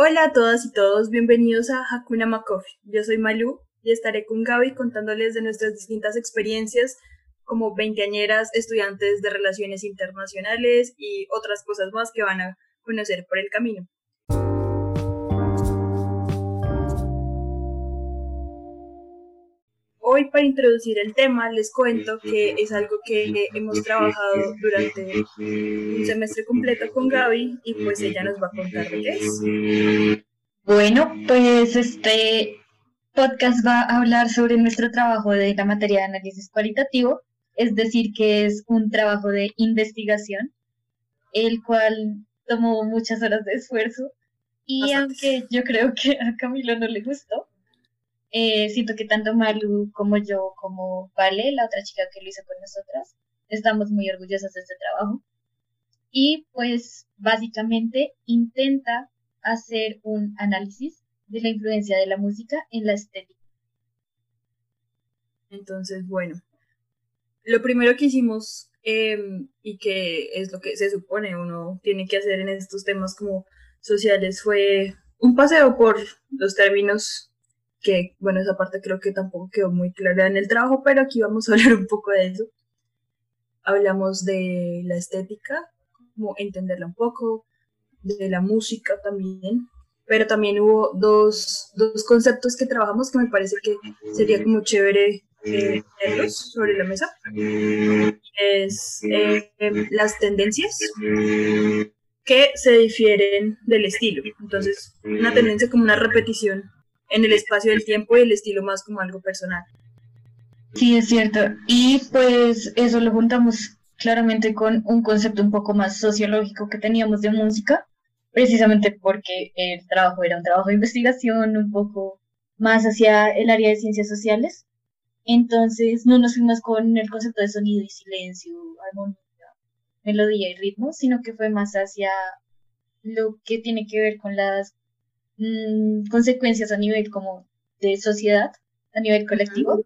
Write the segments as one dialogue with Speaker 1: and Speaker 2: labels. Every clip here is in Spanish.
Speaker 1: Hola a todas y todos, bienvenidos a Hakuna Makofi. Yo soy Malu y estaré con Gaby contándoles de nuestras distintas experiencias como veinteañeras, estudiantes de relaciones internacionales y otras cosas más que van a conocer por el camino. Hoy para introducir el tema les cuento que es algo que hemos trabajado durante un semestre completo con Gaby y pues ella nos va a contar de qué es.
Speaker 2: Bueno, pues este podcast va a hablar sobre nuestro trabajo de la materia de análisis cualitativo, es decir, que es un trabajo de investigación, el cual tomó muchas horas de esfuerzo y aunque yo creo que a Camilo no le gustó, eh, siento que tanto Malu como yo, como Vale, la otra chica que lo hizo con nosotras, estamos muy orgullosas de este trabajo. Y pues básicamente intenta hacer un análisis de la influencia de la música en la estética.
Speaker 1: Entonces, bueno, lo primero que hicimos em, y que es lo que se supone uno tiene que hacer en estos temas como sociales fue un paseo por los términos que bueno, esa parte creo que tampoco quedó muy clara en el trabajo, pero aquí vamos a hablar un poco de eso. Hablamos de la estética, como entenderla un poco, de la música también, pero también hubo dos, dos conceptos que trabajamos que me parece que sería como chévere eh, tenerlos sobre la mesa. Es eh, las tendencias que se difieren del estilo. Entonces, una tendencia como una repetición en el espacio del tiempo y el estilo más como algo personal.
Speaker 2: Sí, es cierto. Y pues eso lo juntamos claramente con un concepto un poco más sociológico que teníamos de música, precisamente porque el trabajo era un trabajo de investigación, un poco más hacia el área de ciencias sociales. Entonces no nos fuimos con el concepto de sonido y silencio, armonía, melodía y ritmo, sino que fue más hacia lo que tiene que ver con las Mm, consecuencias a nivel como de sociedad, a nivel colectivo,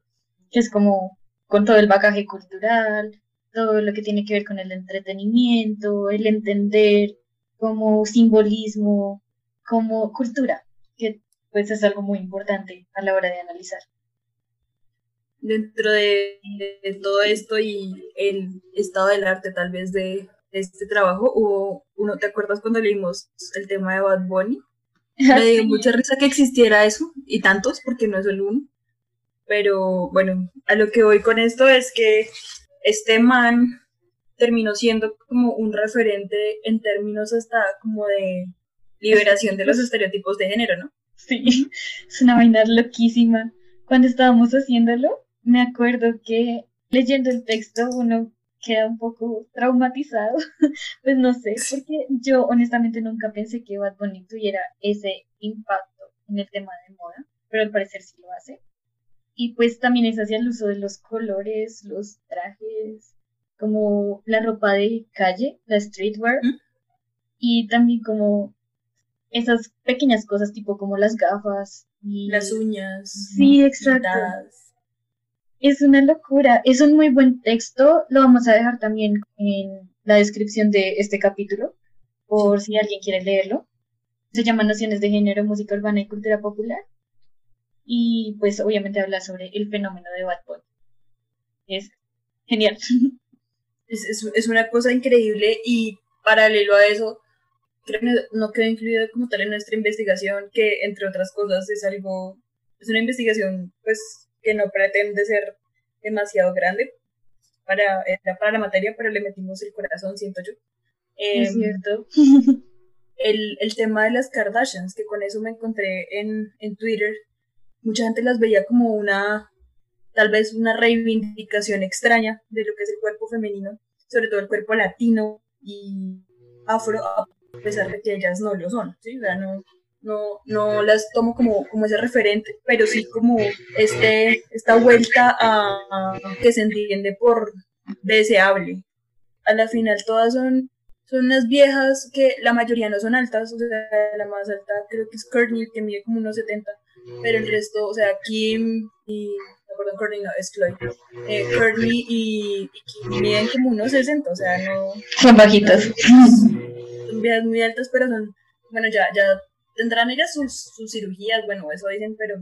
Speaker 2: que es como con todo el bagaje cultural, todo lo que tiene que ver con el entretenimiento, el entender como simbolismo, como cultura, que pues es algo muy importante a la hora de analizar.
Speaker 1: Dentro de, todo esto y el estado del arte tal vez de este trabajo, hubo uno, ¿te acuerdas cuando leímos el tema de Bad Bunny? Me dio mucha risa que existiera eso, y tantos, porque no es el uno. Pero bueno, a lo que voy con esto es que este man terminó siendo como un referente en términos hasta como de liberación de los estereotipos de género, ¿no?
Speaker 2: Sí, es una vaina loquísima. Cuando estábamos haciéndolo, me acuerdo que leyendo el texto uno queda un poco traumatizado, pues no sé, porque yo honestamente nunca pensé que Bad Bunny tuviera ese impacto en el tema de moda, pero al parecer sí lo hace. Y pues también es hacia el uso de los colores, los trajes, como la ropa de calle, la streetwear, y también como esas pequeñas cosas tipo como las gafas y
Speaker 1: las uñas.
Speaker 2: Sí, exacto. Es una locura, es un muy buen texto, lo vamos a dejar también en la descripción de este capítulo, por si alguien quiere leerlo. Se llama Nociones de Género, Música Urbana y Cultura Popular. Y pues obviamente habla sobre el fenómeno de Bad Bunny. Es genial.
Speaker 1: Es, es, una cosa increíble y paralelo a eso, creo que no quedó incluido como tal en nuestra investigación, que entre otras cosas es algo, es una investigación pues que no pretende ser demasiado grande para, eh, para la materia, pero le metimos el corazón, siento yo.
Speaker 2: es em, cierto.
Speaker 1: El, el, tema de las Kardashians, que con eso me encontré en, en Twitter, mucha gente las veía como una, tal vez una reivindicación extraña de lo que es el cuerpo femenino, sobre todo el cuerpo latino y afro, a pesar de que ellas no lo son, ¿sí? O no, no, no las tomo como, como ese referente, pero sí como este, esta vuelta a, que se entiende por deseable. A la final todas son, son unas viejas que la mayoría no son altas, o sea, la más alta creo que es Courtney, que mide como unos 70, pero el resto, o sea, Kim y perdón, Courtney no, es Chloe. Eh, Courtney y, Kim miden como unos 60, o sea, no.
Speaker 2: Son bajitas.
Speaker 1: son viejas muy altas, pero son, bueno, ya, ya tendrán ellas sus, sus cirugías, bueno, eso dicen, pero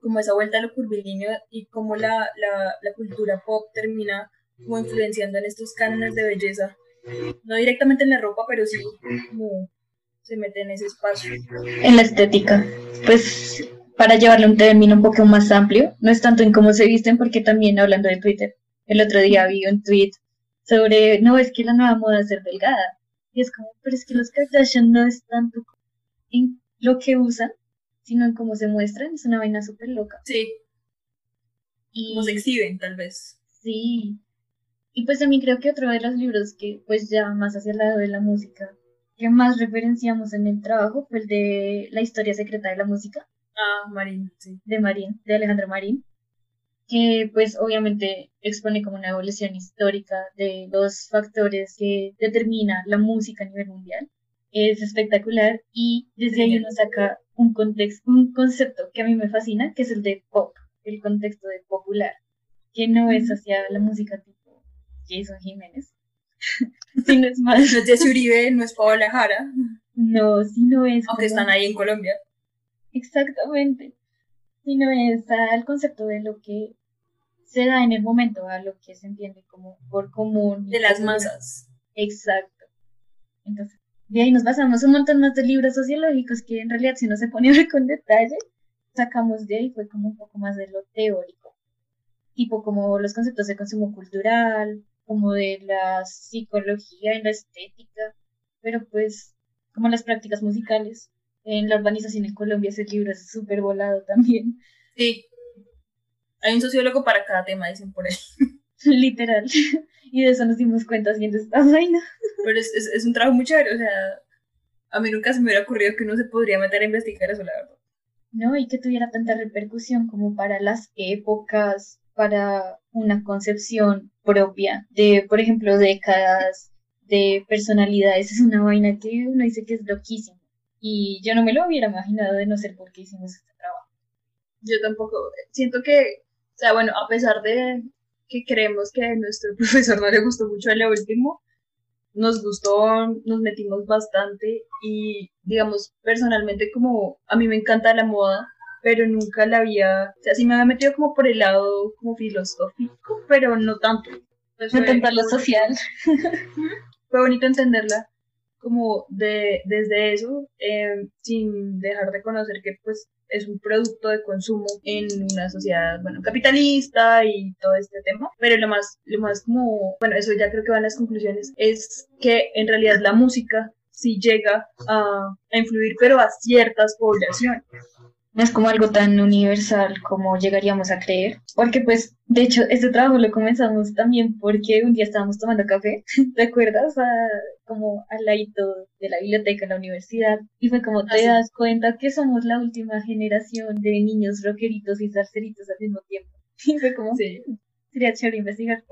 Speaker 1: como esa vuelta a lo curvilíneo y cómo la, la, la cultura pop termina como influenciando en estos cánones de belleza. No directamente en la ropa, pero sí como se mete en ese espacio.
Speaker 2: En la estética. Pues para llevarle un término un poco más amplio, no es tanto en cómo se visten, porque también hablando de Twitter, el otro día vi un tweet sobre, no, es que la nueva moda es ser delgada. Y es como, pero es que los Kardashian no es tanto en lo que usan, sino en cómo se muestran. Es una vaina súper loca.
Speaker 1: Sí. Y... Cómo se exhiben, tal vez.
Speaker 2: Sí. Y pues también creo que otro de los libros que, pues ya más hacia el lado de la música, que más referenciamos en el trabajo fue el de La historia secreta de la música.
Speaker 1: Ah, Marín, sí.
Speaker 2: De Marín, de Alejandro Marín, que pues obviamente expone como una evolución histórica de los factores que determina la música a nivel mundial. Es espectacular y desde ahí uno saca un contexto, un concepto que a mí me fascina, que es el de pop, el contexto de popular, que no es hacia la música tipo Jason Jiménez, sino es más...
Speaker 1: No es Uribe, no es Paola Jara.
Speaker 2: No, sino es...
Speaker 1: Aunque están ahí en Colombia.
Speaker 2: Exactamente. Sino es al concepto de lo que se da en el momento, a lo que se entiende como por común.
Speaker 1: De las masas.
Speaker 2: Exacto. Entonces, de ahí nos basamos un montón más de libros sociológicos que en realidad si no se pone con detalle, sacamos de ahí fue como un poco más de lo teórico. Tipo como los conceptos de consumo cultural, como de la psicología en la estética, pero pues como las prácticas musicales en la urbanización en Colombia ese libro es súper volado también.
Speaker 1: Sí. Hay un sociólogo para cada tema, dicen por ahí.
Speaker 2: Literal. Y de eso nos dimos cuenta haciendo esta vaina.
Speaker 1: Pero es, es, un trabajo muy chévere, o sea, a mí nunca se me hubiera ocurrido que uno se podría meter a investigar eso, la verdad.
Speaker 2: No, y que tuviera tanta repercusión como para las épocas, para una concepción propia de, por ejemplo, décadas de personalidades. Es una vaina que uno dice que es loquísimo. Y yo no me lo hubiera imaginado de no ser porque hicimos este trabajo.
Speaker 1: Yo tampoco. Siento que, o sea, bueno, a pesar de que creemos que a nuestro profesor no le gustó mucho el último, nos gustó, nos metimos bastante y, digamos, personalmente como a mí me encanta la moda, pero nunca la había, o sea, sí me había metido como por el lado como filosófico, pero no tanto.
Speaker 2: tanto lo social.
Speaker 1: fue bonito entenderla como de, desde eso, eh, sin dejar de conocer que pues es un producto de consumo en una sociedad, bueno, capitalista y todo este tema, pero lo más, lo más como, bueno, eso ya creo que van las conclusiones, es que en realidad la música sí llega a, a influir, pero a ciertas poblaciones
Speaker 2: no es como algo tan universal como llegaríamos a creer, porque pues, de hecho, este trabajo lo comenzamos también porque un día estábamos tomando café, ¿te acuerdas? como al ladito de la biblioteca en la universidad, y fue como te das cuenta que somos la última generación de niños rockeritos y salseritos al mismo tiempo. Y fue como, sí. sería chévere investigar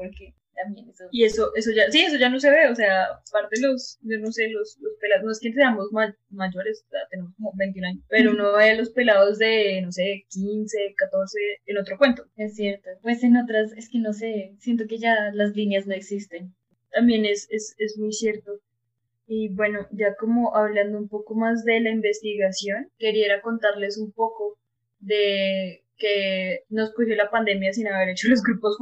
Speaker 2: por qué.
Speaker 1: Y eso, eso ya, sí, eso ya no se ve, o sea, aparte los, yo no sé, los, los pelados, no es que seamos mayores, tenemos como 21 años, pero uno ve los pelados de, no sé, 15, 14 en otro cuento.
Speaker 2: Es cierto, pues en otras, es que no sé, siento que ya las líneas no existen.
Speaker 1: También es, es, es muy cierto. Y bueno, ya como hablando un poco más de la investigación, quería contarles un poco de que nos cogió la pandemia sin haber hecho los grupos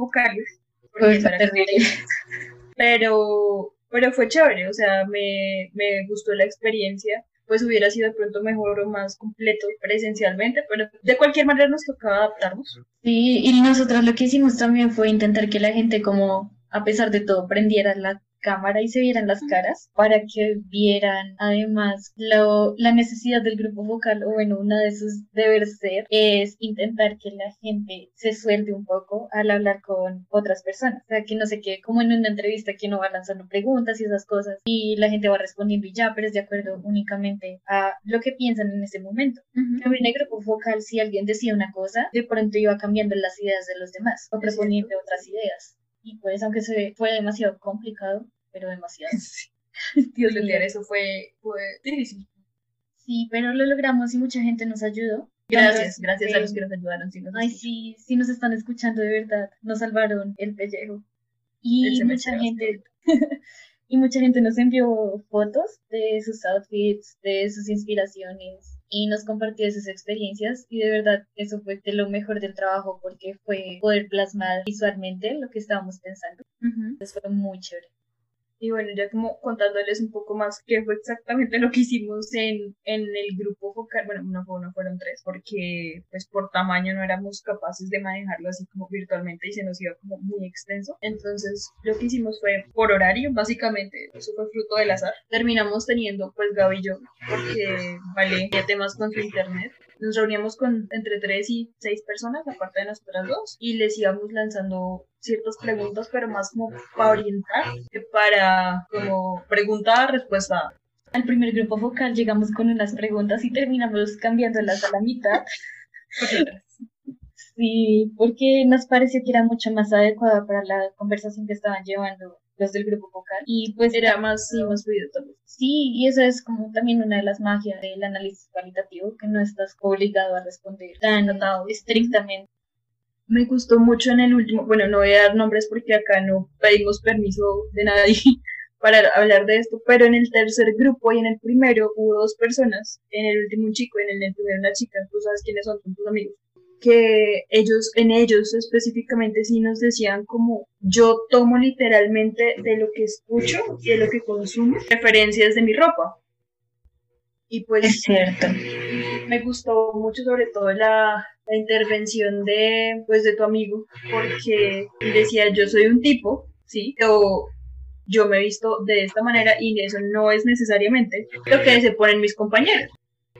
Speaker 1: pero, pero fue chévere, o sea, me, me gustó la experiencia pues hubiera sido de pronto mejor o más completo presencialmente, pero de cualquier manera nos tocaba adaptarnos.
Speaker 2: Sí, y nosotros lo que hicimos también fue intentar que la gente como a pesar de todo prendiera la cámara y se vieran las caras para que vieran además lo, la necesidad del grupo vocal o bueno, una de sus deberes ser es intentar que la gente se suelte un poco al hablar con otras personas, o sea, que no se quede como en una entrevista que uno va lanzando preguntas y esas cosas y la gente va respondiendo y ya, pero es de acuerdo únicamente a lo que piensan en ese momento. También en el grupo vocal, si alguien decía una cosa, de pronto iba cambiando las ideas de los demás o proponiendo otras ideas. Y pues, aunque se fue demasiado complicado, pero demasiado.
Speaker 1: Dios mío, eso fue, fue difícil.
Speaker 2: Sí, pero lo logramos y mucha gente nos ayudó.
Speaker 1: Gracias, gracias a los que nos ayudaron.
Speaker 2: ay, sí, sí nos están escuchando de verdad. Nos salvaron el pellejo. Y mucha gente, y mucha gente nos envió fotos de sus outfits, de sus inspiraciones. y nos compartió esas experiencias y de verdad eso fue de lo mejor del trabajo porque fue poder plasmar visualmente lo que estábamos pensando. Eso fue muy chévere.
Speaker 1: Y bueno, ya como contándoles un poco más qué fue exactamente lo que hicimos en, en el grupo focal, bueno, no fue uno, fueron tres, porque pues por tamaño no éramos capaces de manejarlo así como virtualmente y se nos iba como muy extenso. Entonces lo que hicimos fue por horario, básicamente, eso fue fruto del azar. Terminamos teniendo pues Gaby y yo, porque vale, ya temas con su internet nos reuníamos con entre tres y seis personas, aparte de nosotras dos, y les íbamos lanzando ciertas preguntas, pero más como para orientar que para como preguntar, respuesta.
Speaker 2: Al primer grupo vocal llegamos con unas preguntas y terminamos cambiándolas a la mitad. Sí, porque nos pareció que era mucho más adecuada para la conversación que estaban llevando los del grupo vocal. Y pues
Speaker 1: era más, sí, más fluido también.
Speaker 2: Sí, y eso es como también una de las magias del análisis cualitativo, que no estás obligado a responder tan notado estrictamente.
Speaker 1: Me gustó mucho en el último, bueno, no voy a dar nombres porque acá no pedimos permiso de nadie para hablar de esto, pero en el tercer grupo y en el primero hubo dos personas, en el último un chico en el primero una chica, tú sabes quiénes son, son tus amigos que ellos, en ellos específicamente sí nos decían como yo tomo literalmente de lo que escucho y de lo que consumo referencias de mi ropa. Y pues
Speaker 2: es cierto.
Speaker 1: Me gustó mucho sobre todo la, la intervención de pues de tu amigo porque decía yo soy un tipo, sí, o yo me he visto de esta manera y eso no es necesariamente lo que se ponen mis compañeros.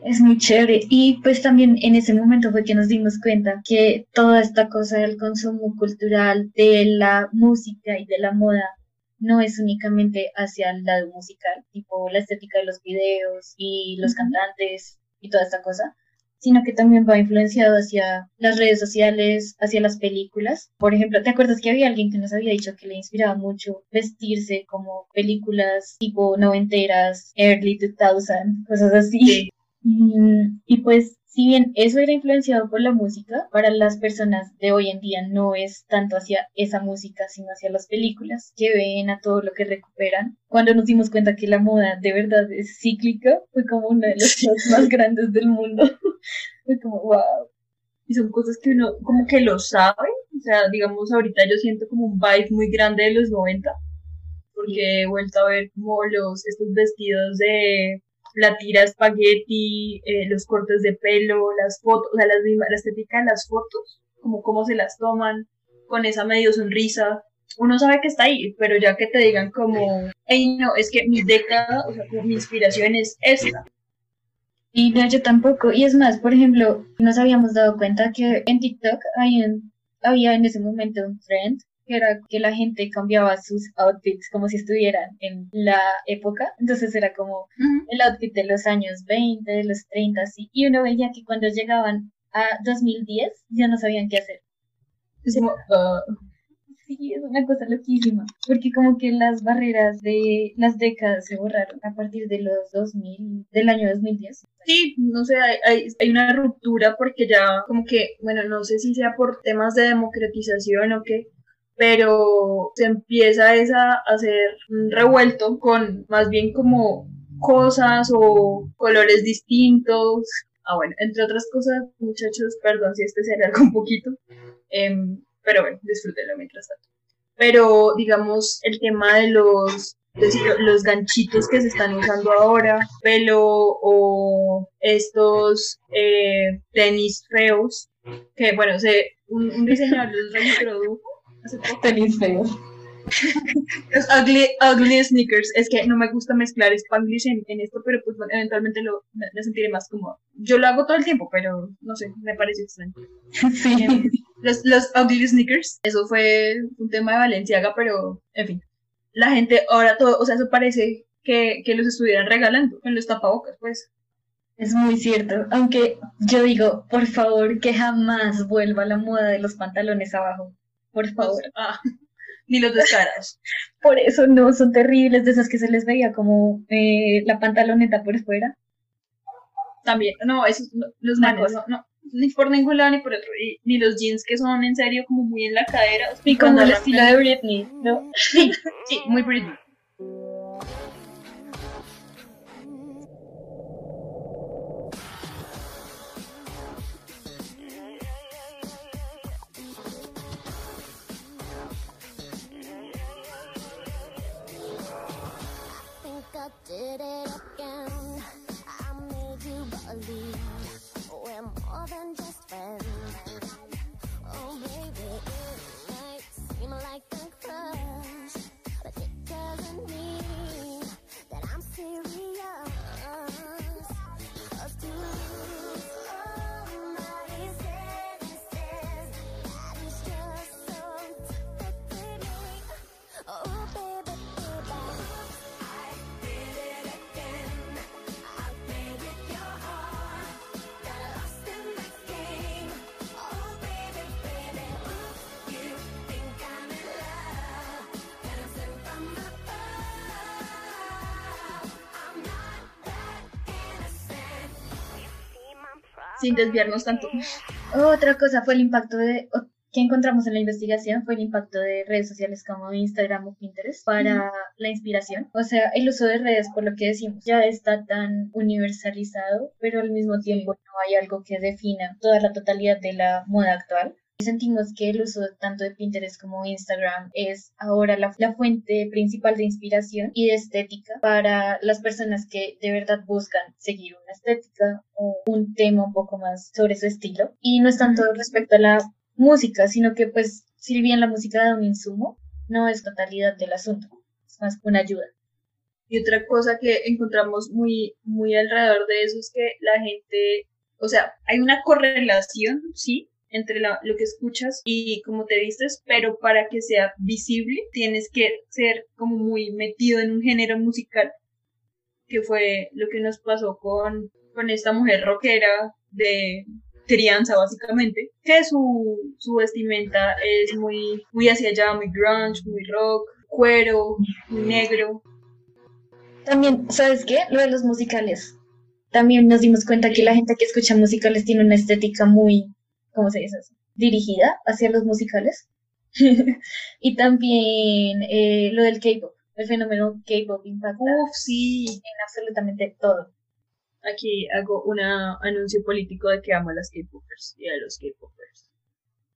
Speaker 2: Es muy chévere. Y pues también en ese momento fue que nos dimos cuenta que toda esta cosa del consumo cultural, de la música y de la moda, no es únicamente hacia el lado musical, tipo la estética de los videos y los cantantes y toda esta cosa, sino que también va influenciado hacia las redes sociales, hacia las películas. Por ejemplo, ¿te acuerdas que había alguien que nos había dicho que le inspiraba mucho vestirse como películas tipo noventeras, early 2000, cosas así? Mm, y, pues, si bien eso era influenciado por la música, para las personas de hoy en día no es tanto hacia esa música, sino hacia las películas que ven, a todo lo que recuperan. Cuando nos dimos cuenta que la moda de verdad es cíclica, fue como una de las cosas más grandes del mundo. fue como, wow.
Speaker 1: Y son cosas que uno como que lo sabe. O sea, digamos, ahorita yo siento como un vibe muy grande de los 90 porque he vuelto a ver como los, estos vestidos de la tira espagueti, eh, los cortes de pelo, las fotos, o sea, las mismas, la estética de las fotos, como cómo se las toman, con esa medio sonrisa. Uno sabe que está ahí, pero ya que te digan como, hey, no, es que mi década, o sea, mi inspiración es esta.
Speaker 2: Y no, yo tampoco. Y es más, por ejemplo, nos habíamos dado cuenta que en TikTok había en ese momento un trend era que la gente cambiaba sus outfits como si estuvieran en la época. Entonces era como el outfit de los años 20, de los 30, así. Y uno veía que cuando llegaban a 2010 ya no sabían qué hacer.
Speaker 1: Es como, ah.
Speaker 2: Sí, es una cosa loquísima, porque como que las barreras de las décadas se borraron a partir de los 2000, del año 2010.
Speaker 1: Sí, no sé, hay, hay, hay, una ruptura porque ya como que, bueno, no sé si sea por temas de democratización o qué, pero se empieza esa a hacer un revuelto con más bien como cosas o colores distintos. Ah, bueno, entre otras cosas, muchachos, perdón si este se alarga un poquito, em, pero bueno, disfrútenlo mientras tanto. Pero digamos, el tema de los los ganchitos que se están usando ahora, pelo o estos eh, tenis feos, que bueno, se, un, un diseñador los reintrodujo
Speaker 2: Tenis feos.
Speaker 1: Los ugly, ugly sneakers. Es que no me gusta mezclar spanglish en, en esto, pero pues eventualmente lo, me, sentiré más como. Yo lo hago todo el tiempo, pero no sé, me parece extraño. Sí. Los, los ugly sneakers, eso fue un tema de Valenciaga, pero en fin. La gente ahora todo, o sea, eso parece que, que los estuvieran regalando en los tapabocas, pues.
Speaker 2: Es muy cierto, aunque yo digo, por favor, que jamás vuelva la moda de los pantalones abajo por favor.
Speaker 1: Ah, ni los descaras.
Speaker 2: por eso no, son terribles, de esas que se les veía como eh, la pantaloneta por fuera.
Speaker 1: También, no, esos, los manos, no, no, ni por ningún lado ni por otro, ni los jeans que son en serio como muy en la cadera.
Speaker 2: Y como el estilo de Britney, ¿no?
Speaker 1: Sí, sí, muy Britney.
Speaker 3: did it again. I made you believe.
Speaker 1: Sin desviarnos tanto.
Speaker 2: Otra cosa fue el impacto de que encontramos en la investigación fue el impacto de redes sociales como Instagram o Pinterest para la inspiración. O sea, el uso de redes, por lo que decimos, ya está tan universalizado, pero al mismo tiempo no hay algo que defina toda la totalidad de la moda actual. Sentimos que el uso tanto de Pinterest como Instagram es ahora la, la fuente principal de inspiración y de estética para las personas que de verdad buscan seguir una estética o un tema un poco más sobre su estilo. Y no es tanto respecto a la música, sino que pues si bien la música da un insumo, no es totalidad del asunto, es más una ayuda.
Speaker 1: Y otra cosa que encontramos muy, muy alrededor de eso es que la gente, o sea, hay una correlación, sí, entre la- lo que escuchas y cómo te vistes, pero para que sea visible tienes que ser como muy metido en un género musical, que fue lo que nos pasó con, con esta mujer rockera de crianza básicamente, que su, su vestimenta es muy, muy hacia allá, muy grunge, muy rock, cuero, muy negro,
Speaker 2: También, ¿sabes qué? Lo de los musicales. También nos dimos cuenta que la gente que escucha musicales tiene una estética muy, ¿cómo se dice eso? Dirigida hacia los musicales. y también eh, lo del K-pop. El fenómeno K-pop impacta
Speaker 1: Uf, sí.
Speaker 2: en absolutamente todo.
Speaker 1: Aquí hago un anuncio político de que amo a las K-popers y a los K-popers.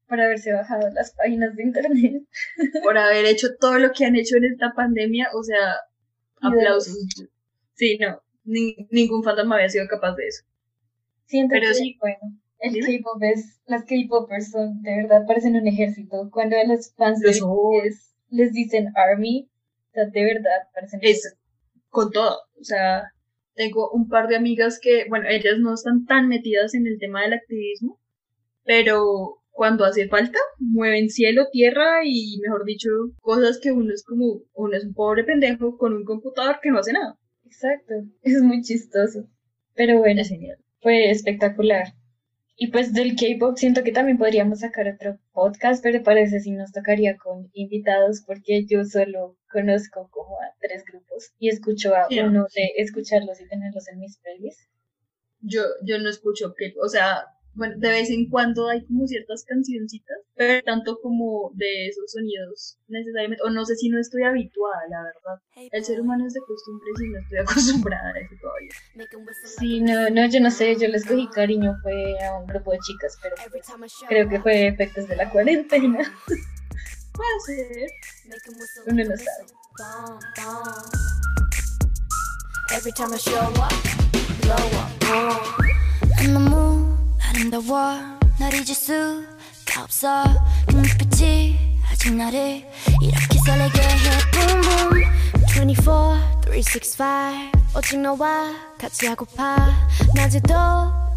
Speaker 2: Por haberse bajado las páginas de internet.
Speaker 1: Por haber hecho todo lo que han hecho en esta pandemia, o sea, aplausos. Sí, no, ni- ningún fantasma había sido capaz de eso.
Speaker 2: Siento
Speaker 1: Pero sí.
Speaker 2: bueno, el. K-pop es, las K-popers son, de verdad, parecen un ejército. Cuando a los fans de. BTS les dicen Army, o sea, de verdad, parecen
Speaker 1: Es con todo. O sea, tengo un par de amigas que, bueno, ellas no están tan metidas en el tema del activismo, pero cuando hace falta, mueven cielo, tierra y, mejor dicho, cosas que uno es como, uno es un pobre pendejo con un computador que no hace nada.
Speaker 2: Exacto, es muy chistoso. Pero bueno,
Speaker 1: genial.
Speaker 2: fue espectacular. Y pues del K-pop siento que también podríamos sacar otro podcast, pero parece si nos tocaría con invitados, porque yo solo conozco como a tres grupos y escucho a
Speaker 1: Sí.
Speaker 2: uno de escucharlos y tenerlos en mis playlists.
Speaker 1: Yo, yo no escucho que, o sea, bueno, de vez en cuando hay como ciertas cancioncitas, pero tanto como de esos sonidos necesariamente, o no sé si no estoy habituada, la verdad. El ser humano es de costumbres y no estoy acostumbrada a eso todavía.
Speaker 2: Sí, no, no, yo no sé, yo les cogí cariño, fue a un grupo de chicas, pero pues, creo que fue efectos de la cuarentena.
Speaker 1: Puede ser.
Speaker 2: Uno no sabe.
Speaker 3: 아름다워 날 잊을 수가 없어. 그 눈빛이 아직 나를 이렇게 설레게 해. Boom boom 24, 365 오직 너와 같이 하고파. 낮에도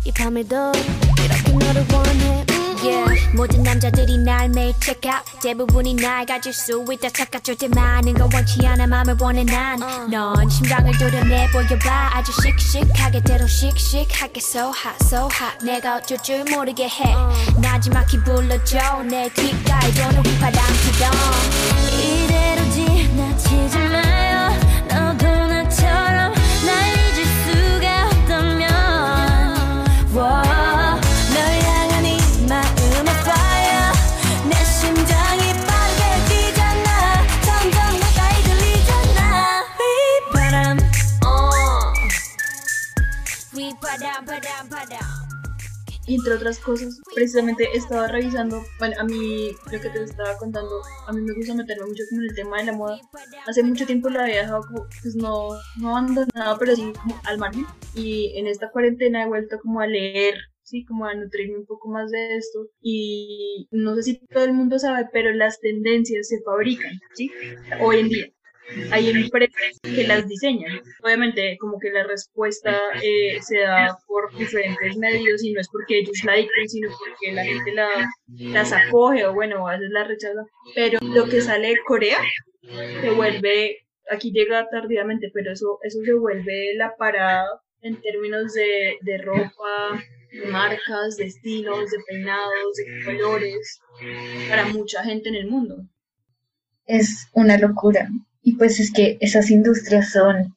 Speaker 3: 이 밤에도 이렇게 너를 원해. 음, Yeah. 모든 남자들이 날 매일 check out. 대부분이 날 가질 수 있다 착각할 때 많은 건 원치 않아 맘을 원해 난넌 심장을 도려내 보여봐. 아주 씩씩하게 대로 씩씩하게 so hot so hot. 내가 어쩔 줄 모르게 해. 나지막히 불러줘. 내 귓가에 도는 휘파람처럼 이대로 지나치지 마요. 너도 나처럼 날 잊을 수가 없다면. Whoa,
Speaker 1: Y entre otras cosas, precisamente estaba revisando, bueno, a mí, lo que te estaba contando, a mí me gusta meterme mucho como en el tema de la moda. Hace mucho tiempo la había dejado pues no, no abandonada, pero sí como al margen. Y en esta cuarentena he vuelto como a leer sí, como a nutrirme un poco más de esto. Y no sé si todo el mundo sabe, pero las tendencias se fabrican, ¿sí? Hoy en día. Hay empresas que las diseñan. Obviamente, como que la respuesta eh, se da por diferentes medios y no es porque ellos la dicten, sino porque la gente la, las acoge o bueno, a veces la rechaza. Pero lo que sale de Corea se vuelve, aquí llega tardíamente, pero eso, eso se vuelve la parada en términos de, de ropa, de marcas, de estilos, de peinados, de colores, para mucha gente en el mundo.
Speaker 2: Es una locura. Y pues es que esas industrias son, o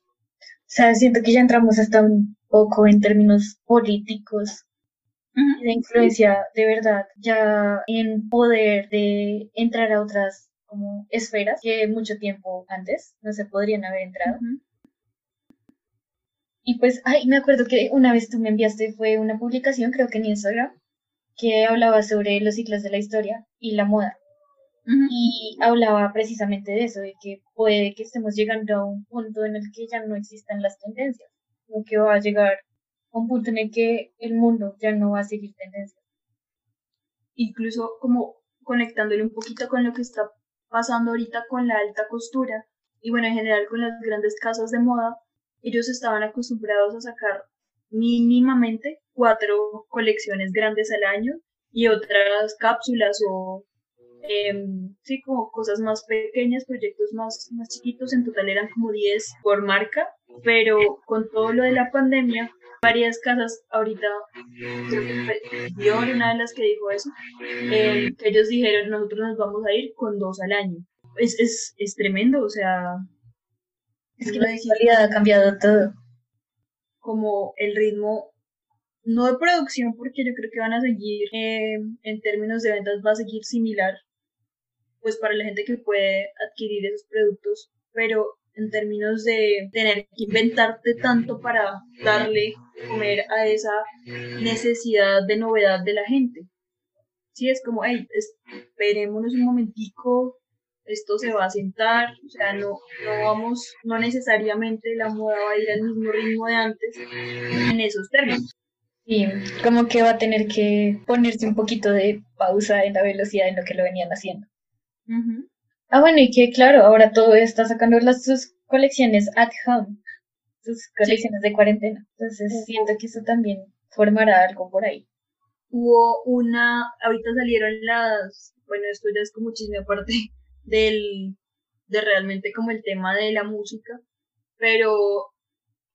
Speaker 2: sea, siento que ya entramos hasta un poco en términos políticos de influencia de verdad, ya en poder de entrar a otras como esferas que mucho tiempo antes no se podrían haber entrado. Y pues, ay, me acuerdo que una vez tú me enviaste, fue una publicación, creo que en Instagram, que hablaba sobre los ciclos de la historia y la moda. Y hablaba precisamente de eso, de que puede que estemos llegando a un punto en el que ya no existan las tendencias, o que va a llegar a un punto en el que el mundo ya no va a seguir tendencias.
Speaker 1: Incluso como conectándole un poquito con lo que está pasando ahorita con la alta costura y bueno, en general con las grandes casas de moda, ellos estaban acostumbrados a sacar mínimamente cuatro colecciones grandes al año y otras cápsulas o em, sí, como cosas más pequeñas, proyectos más, más chiquitos, en total eran como 10 por marca, pero con todo lo de la pandemia, varias casas, ahorita creo que fue una de las que dijo eso, em, que ellos dijeron, nosotros nos vamos a ir con dos al año. Es, es, es tremendo, o sea,
Speaker 2: es que la actualidad ha cambiado todo.
Speaker 1: Como el ritmo, no de producción, porque yo creo que van a seguir, eh, en términos de ventas, va a seguir similar, pues para la gente que puede adquirir esos productos, pero en términos de tener que inventarte tanto para darle comer a esa necesidad de novedad de la gente. Sí, es como, hey, esperémonos un momentico, esto se va a sentar, o sea, no, no vamos, no necesariamente la moda va a ir al mismo ritmo de antes en esos términos.
Speaker 2: Sí, como que va a tener que ponerse un poquito de pausa en la velocidad en lo que lo venían haciendo. Ah, bueno, y que claro, ahora todo está sacando las, sus colecciones at home, sus colecciones de cuarentena. Entonces siento que eso también formará algo por ahí.
Speaker 1: Hubo una, ahorita salieron las, bueno, esto ya es como chisme aparte, del, de realmente como el tema de la música, pero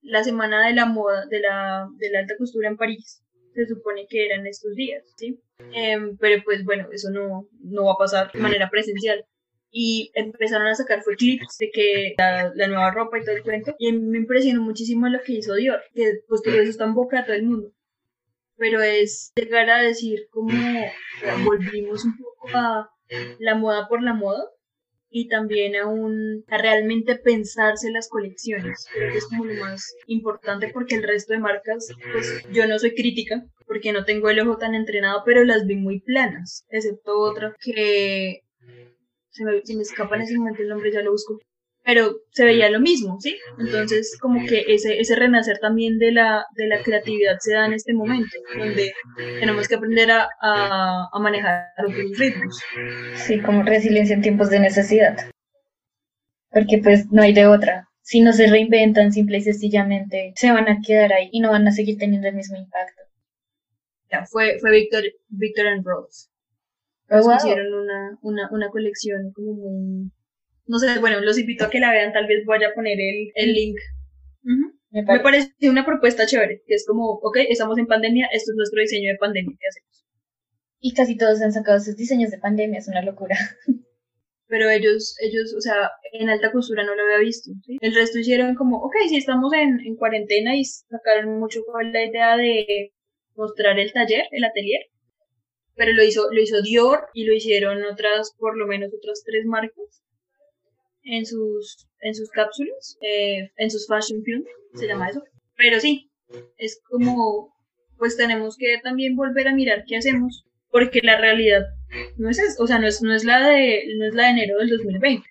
Speaker 1: la semana de la moda, de la, de la alta costura en París, se supone que eran estos días, ¿sí? Em, pero pues bueno, eso no, no va a pasar de manera presencial. Y empezaron a sacar fue clips de que la, nueva ropa y todo el cuento. Y me impresionó muchísimo lo que hizo Dior, que pues todo eso está en boca de todo el mundo. Pero es llegar a decir como volvimos un poco a la moda por la moda, y también a, un, a realmente pensarse las colecciones. Creo que es como lo más importante porque el resto de marcas, pues yo no soy crítica porque no tengo el ojo tan entrenado, pero las vi muy planas, excepto otra que se me, si me escapa en ese momento el nombre, ya lo busco pero se veía lo mismo, ¿sí? Entonces, como que ese, ese renacer también de la, de la creatividad se da en este momento, donde tenemos que aprender a, a, manejar otros ritmos.
Speaker 2: Sí, como resiliencia en tiempos de necesidad. Porque pues no hay de otra. Si no se reinventan simple y sencillamente, se van a quedar ahí y no van a seguir teniendo el mismo impacto.
Speaker 1: Ya, fue, fue Victor, Victor and Rose. Oh, Hicieron una, una, una colección como muy no sé, bueno, los invito a que la vean, tal vez voy a poner el, el link. Me, parece. una propuesta chévere, que es como, ok, estamos en pandemia, esto es nuestro diseño de pandemia, ¿qué hacemos?
Speaker 2: Y casi todos han sacado sus diseños de pandemia, es una locura.
Speaker 1: Pero ellos, ellos, o sea, en alta costura no lo había visto. El resto hicieron como, ok, si estamos en, en cuarentena y sacaron mucho con la idea de mostrar el taller, el atelier. Pero lo hizo, lo hizo Dior y lo hicieron otras, por lo menos otras tres marcas en sus, en sus cápsulas, eh, en sus fashion films, se llama eso. Pero sí, es como, pues tenemos que también volver a mirar qué hacemos, porque la realidad no es eso, o sea, no es, no es la de no es la de enero del 2020.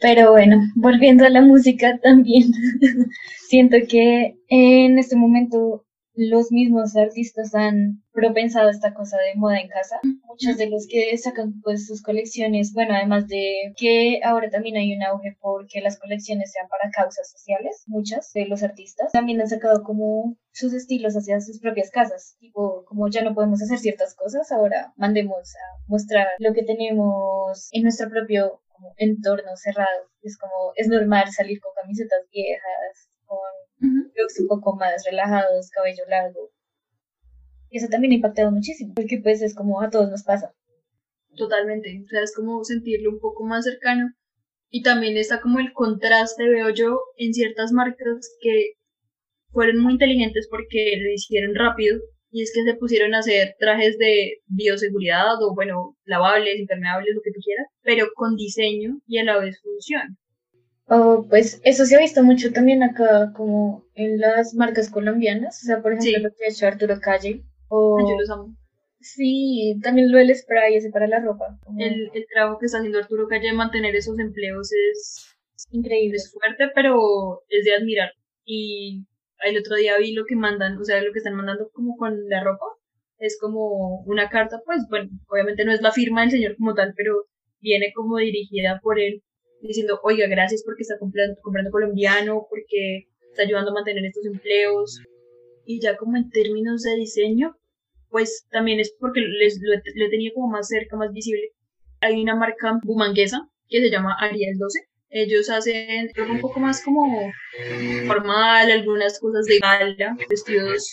Speaker 2: Pero bueno, volviendo a la música también, siento que en este momento los mismos artistas han propensado esta cosa de moda en casa. Muchos de los que sacan pues sus colecciones, bueno, además de que ahora también hay un auge porque las colecciones sean para causas sociales, muchas de los artistas también han sacado como sus estilos hacia sus propias casas, tipo como ya no podemos hacer ciertas cosas, ahora mandemos a mostrar lo que tenemos en nuestro propio entorno cerrado. Es como, es normal salir con camisetas viejas, con looks un poco más relajados, cabello largo. Y eso también ha impactado muchísimo, porque pues es como a todos nos pasa.
Speaker 1: Totalmente, o sea, es como sentirlo un poco más cercano. Y también está como el contraste, veo yo, en ciertas marcas que fueron muy inteligentes porque lo hicieron rápido y es que se pusieron a hacer trajes de bioseguridad o bueno, lavables, impermeables, lo que tú quieras, pero con diseño y a la vez función.
Speaker 2: Oh, pues eso se ha visto mucho también acá, como en las marcas colombianas, o sea, por ejemplo, lo que ha hecho Arturo Calle. O...
Speaker 1: Yo los amo.
Speaker 2: Sí, también lo del spray ese para la ropa.
Speaker 1: El, el trabajo que está haciendo Arturo Calle de mantener esos empleos es increíble, es fuerte, pero es de admirar. Y el otro día vi lo que mandan, o sea, lo que están mandando como con la ropa. Es como una carta, pues, bueno, obviamente no es la firma del señor como tal, pero viene como dirigida por él diciendo, oiga, gracias porque está comprando, comprando colombiano, porque está ayudando a mantener estos empleos. Y ya como en términos de diseño, pues también es porque les, lo, he tenido como más cerca, más visible. Hay una marca bumanguesa que se llama Ariel 12. Ellos hacen algo un poco más como formal, algunas cosas de gala, vestidos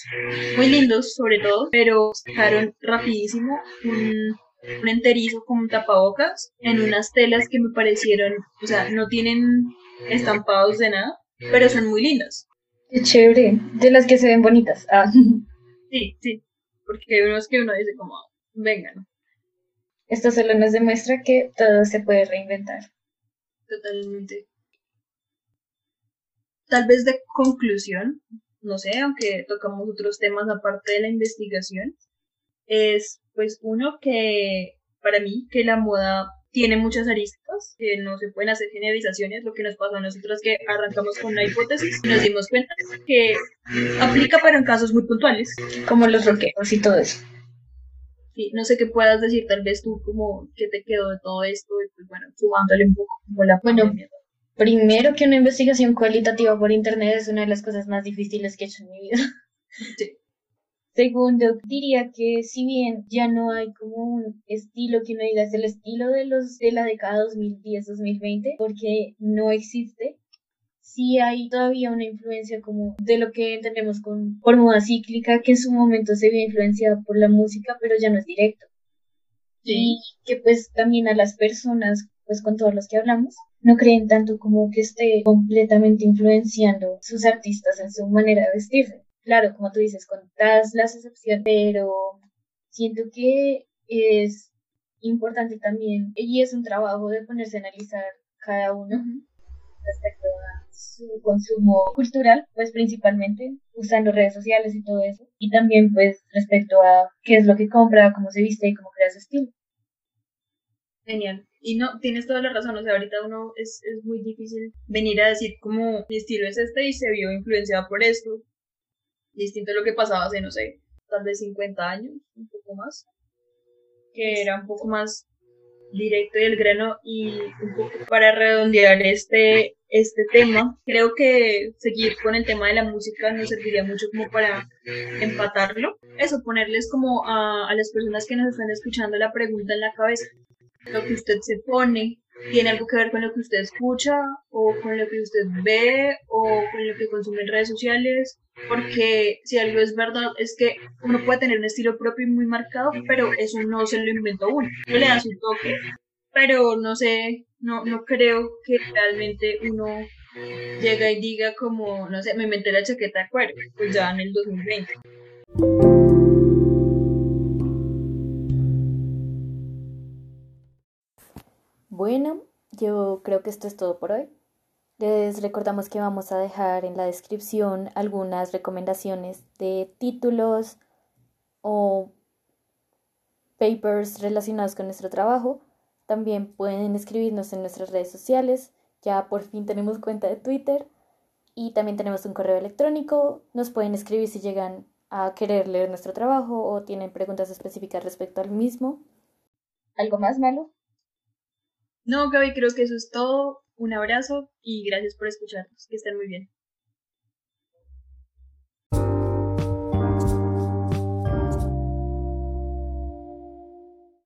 Speaker 1: muy lindos sobre todo, pero sacaron rapidísimo un un enterizo con tapabocas en unas telas que me parecieron, o sea, no tienen estampados de nada, pero son muy lindas.
Speaker 2: Qué chévere, de las que se ven bonitas. Ah.
Speaker 1: Sí, sí, porque hay unos que uno dice como, vengan.
Speaker 2: Esto solo nos demuestra que todo se puede reinventar.
Speaker 1: Totalmente. Tal vez de conclusión, no sé, aunque tocamos otros temas aparte de la investigación, es pues uno que para mí que la moda tiene muchas aristas, que no se pueden hacer generalizaciones, lo que nos pasó a nosotros que arrancamos con una hipótesis y nos dimos cuenta que aplica para en casos muy puntuales.
Speaker 2: Como los rockeros y todo eso.
Speaker 1: Sí, no sé qué puedas decir tal vez tú como qué te quedó de todo esto y pues bueno, sumándole un poco como la
Speaker 2: bueno, Primero que una investigación cualitativa por internet es una de las cosas más difíciles que he hecho en mi vida. Sí. Segundo, diría que si bien ya no hay como un estilo que no digas el estilo de los de la década 2010-2020, porque no existe, sí hay todavía una influencia como de lo que entendemos con, por moda cíclica, que en su momento se vio influenciada por la música, pero ya no es directo. Y que pues también a las personas, pues con todos los que hablamos, no creen tanto como que esté completamente influenciando sus artistas en su manera de vestirse claro, como tú dices, con todas las excepciones, pero siento que es importante también, y es un trabajo de ponerse a analizar cada uno respecto a su consumo cultural, pues principalmente usando redes sociales y todo eso, y también pues respecto a qué es lo que compra, cómo se viste y cómo crea su estilo.
Speaker 1: Genial. Y no, tienes toda la razón, o sea, ahorita uno es, es muy difícil venir a decir como mi estilo es este y se vio influenciado por esto, distinto a lo que pasaba hace, no sé, tal vez 50 años, un poco más, que era un poco más directo y el grano y un poco para redondear este, este tema, creo que seguir con el tema de la música nos serviría mucho como para empatarlo, eso, ponerles como a, a las personas que nos están escuchando la pregunta en la cabeza, lo que usted se pone, tiene algo que ver con lo que usted escucha o con lo que usted ve o con lo que consume en redes sociales, porque si algo es verdad es que uno puede tener un estilo propio y muy marcado, pero eso no se lo inventó uno, no le da su toque, pero no sé, no, no creo que realmente uno llega y diga como, no sé, me inventé la chaqueta de cuero, pues ya en el 2020.
Speaker 4: Bueno, yo creo que esto es todo por hoy. Les recordamos que vamos a dejar en la descripción algunas recomendaciones de títulos,
Speaker 2: o papers relacionados con nuestro trabajo, también pueden escribirnos en nuestras redes sociales. Ya por fin tenemos cuenta de Twitter y también tenemos un correo electrónico. Nos pueden escribir si llegan a querer leer nuestro trabajo o tienen preguntas específicas respecto al mismo.
Speaker 5: ¿Algo más, Malo?
Speaker 1: No, Gaby, creo que eso es todo. Un abrazo y gracias por escucharnos. Que estén muy bien.